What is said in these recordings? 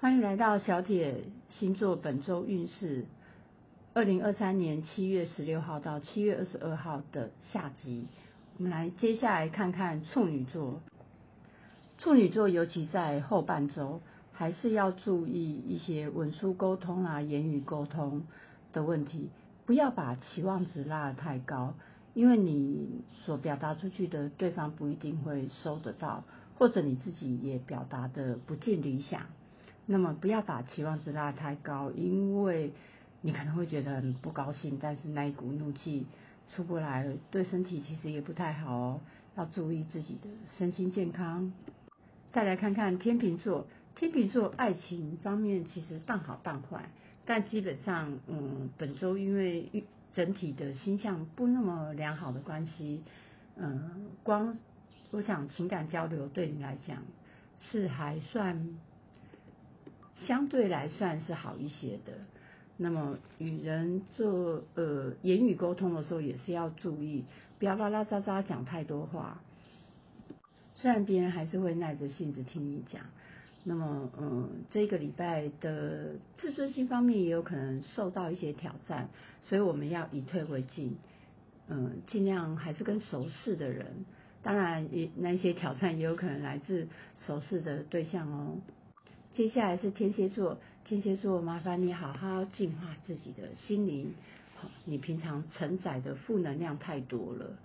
欢迎来到小铁星座本周运势，二零二三年七月十六号到七月二十二号的下集。我们来接下来看看处女座。处女座尤其在后半周，还是要注意一些文书沟通啊、言语沟通的问题，不要把期望值拉得太高，因为你所表达出去的，对方不一定会收得到，或者你自己也表达的不尽理想。那么不要把期望值拉太高，因为你可能会觉得很不高兴，但是那一股怒气出不来，对身体其实也不太好哦，要注意自己的身心健康。再来看看天秤座，天秤座爱情方面其实半好半坏，但基本上，嗯，本周因为整体的星象不那么良好的关系，嗯，光我想情感交流对你来讲是还算。相对来算是好一些的。那么与人做呃言语沟通的时候，也是要注意，不要拉拉杂杂讲太多话。虽然别人还是会耐着性子听你讲，那么嗯，这个礼拜的自尊心方面也有可能受到一些挑战，所以我们要以退为进，嗯，尽量还是跟熟识的人。当然，也那些挑战也有可能来自熟识的对象哦。接下来是天蝎座，天蝎座麻烦你好好净化自己的心灵，好，你平常承载的负能量太多了，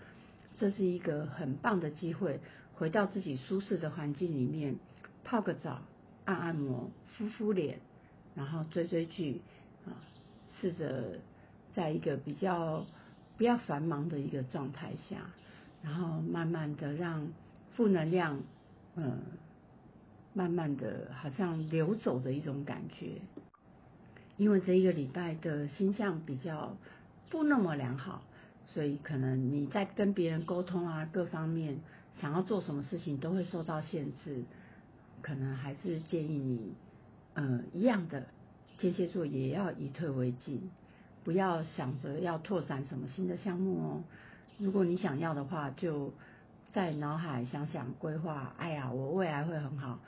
这是一个很棒的机会，回到自己舒适的环境里面，泡个澡，按按摩，敷敷脸，然后追追剧，啊，试着在一个比较不要繁忙的一个状态下，然后慢慢的让负能量，嗯。慢慢的，好像流走的一种感觉，因为这一个礼拜的星象比较不那么良好，所以可能你在跟别人沟通啊，各方面想要做什么事情都会受到限制，可能还是建议你，呃，一样的天蝎座也要以退为进，不要想着要拓展什么新的项目哦。如果你想要的话，就在脑海想想规划，哎呀，我未来会很好。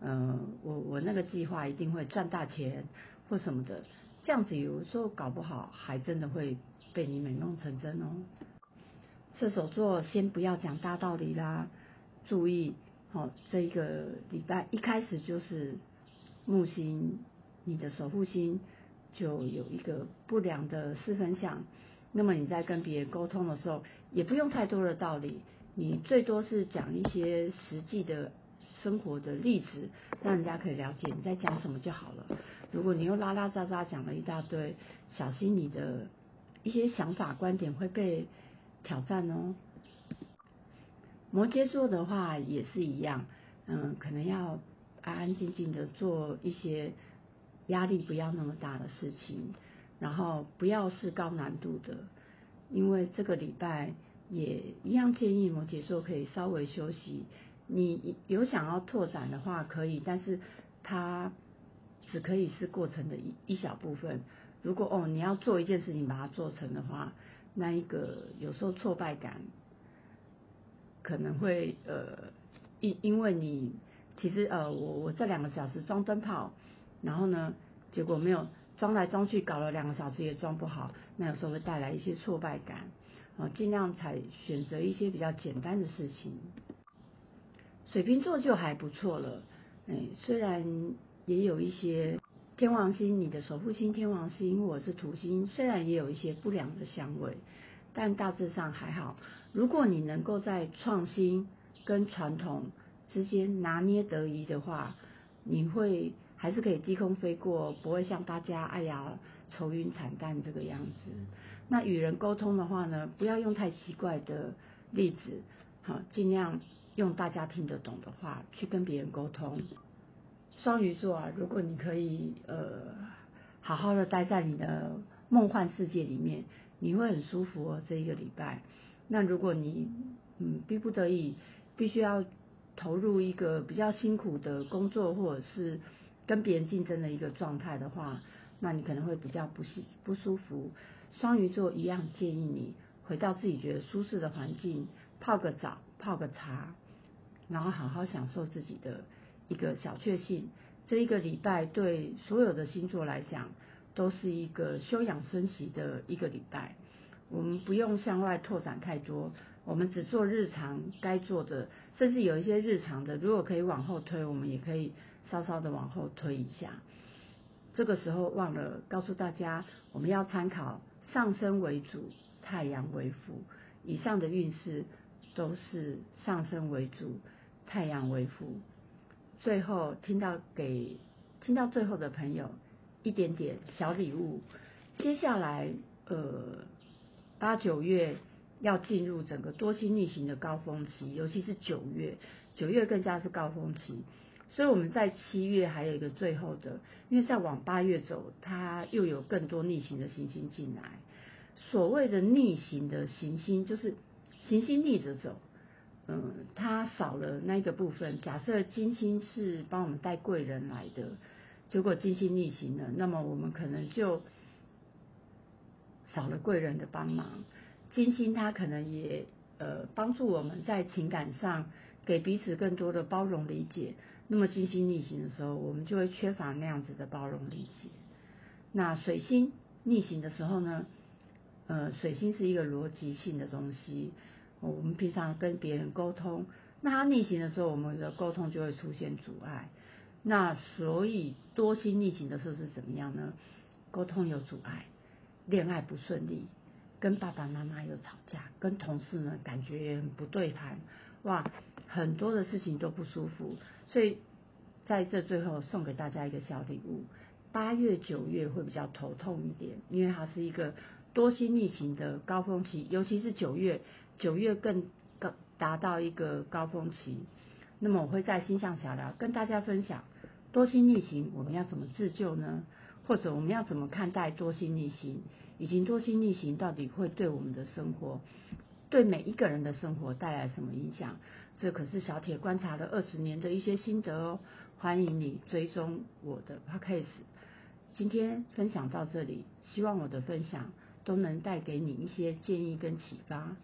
嗯，我我那个计划一定会赚大钱或什么的，这样子有时候搞不好还真的会被你美梦成真哦。射手座先不要讲大道理啦，注意，好，这一个礼拜一开始就是木星，你的守护星就有一个不良的四分相，那么你在跟别人沟通的时候，也不用太多的道理，你最多是讲一些实际的。生活的例子，让人家可以了解你在讲什么就好了。如果你又拉拉杂杂讲了一大堆，小心你的一些想法观点会被挑战哦。摩羯座的话也是一样，嗯，可能要安安静静的做一些压力不要那么大的事情，然后不要是高难度的，因为这个礼拜也一样建议摩羯座可以稍微休息。你有想要拓展的话可以，但是它只可以是过程的一一小部分。如果哦你要做一件事情把它做成的话，那一个有时候挫败感可能会呃因因为你其实呃我我这两个小时装灯泡，然后呢结果没有装来装去搞了两个小时也装不好，那有时候会带来一些挫败感啊，尽量采选择一些比较简单的事情。水瓶座就还不错了，哎，虽然也有一些天王星，你的守护星天王星或者是土星，虽然也有一些不良的香味，但大致上还好。如果你能够在创新跟传统之间拿捏得宜的话，你会还是可以低空飞过，不会像大家哎呀愁云惨淡这个样子。那与人沟通的话呢，不要用太奇怪的例子，好，尽量。用大家听得懂的话去跟别人沟通。双鱼座啊，如果你可以呃好好的待在你的梦幻世界里面，你会很舒服哦。这一个礼拜，那如果你嗯逼不得已必须要投入一个比较辛苦的工作，或者是跟别人竞争的一个状态的话，那你可能会比较不舒不舒服。双鱼座一样建议你回到自己觉得舒适的环境，泡个澡，泡个茶。然后好好享受自己的一个小确幸，这一个礼拜对所有的星座来讲，都是一个休养生息的一个礼拜。我们不用向外拓展太多，我们只做日常该做的，甚至有一些日常的，如果可以往后推，我们也可以稍稍的往后推一下。这个时候忘了告诉大家，我们要参考上升为主，太阳为辅。以上的运势都是上升为主，太阳为辅。最后听到给听到最后的朋友一点点小礼物。接下来呃八九月要进入整个多星逆行的高峰期，尤其是九月，九月更加是高峰期。所以我们在七月还有一个最后的，因为再往八月走，它又有更多逆行的行星进来。所谓的逆行的行星，就是行星逆着走。嗯，它少了那个部分。假设金星是帮我们带贵人来的，结果金星逆行了，那么我们可能就少了贵人的帮忙。金星它可能也呃帮助我们在情感上给彼此更多的包容理解。那么金星逆行的时候，我们就会缺乏那样子的包容理解。那水星逆行的时候呢？呃，水星是一个逻辑性的东西。我们平常跟别人沟通，那他逆行的时候，我们的沟通就会出现阻碍。那所以多星逆行的时候是怎么样呢？沟通有阻碍，恋爱不顺利，跟爸爸妈妈有吵架，跟同事呢感觉也很不对盘，哇，很多的事情都不舒服。所以在这最后送给大家一个小礼物，八月九月会比较头痛一点，因为它是一个多星逆行的高峰期，尤其是九月。九月更高达到一个高峰期，那么我会在星象小聊跟大家分享多星逆行我们要怎么自救呢？或者我们要怎么看待多星逆行，以及多星逆行到底会对我们的生活，对每一个人的生活带来什么影响？这可是小铁观察了二十年的一些心得哦，欢迎你追踪我的 podcast。今天分享到这里，希望我的分享都能带给你一些建议跟启发。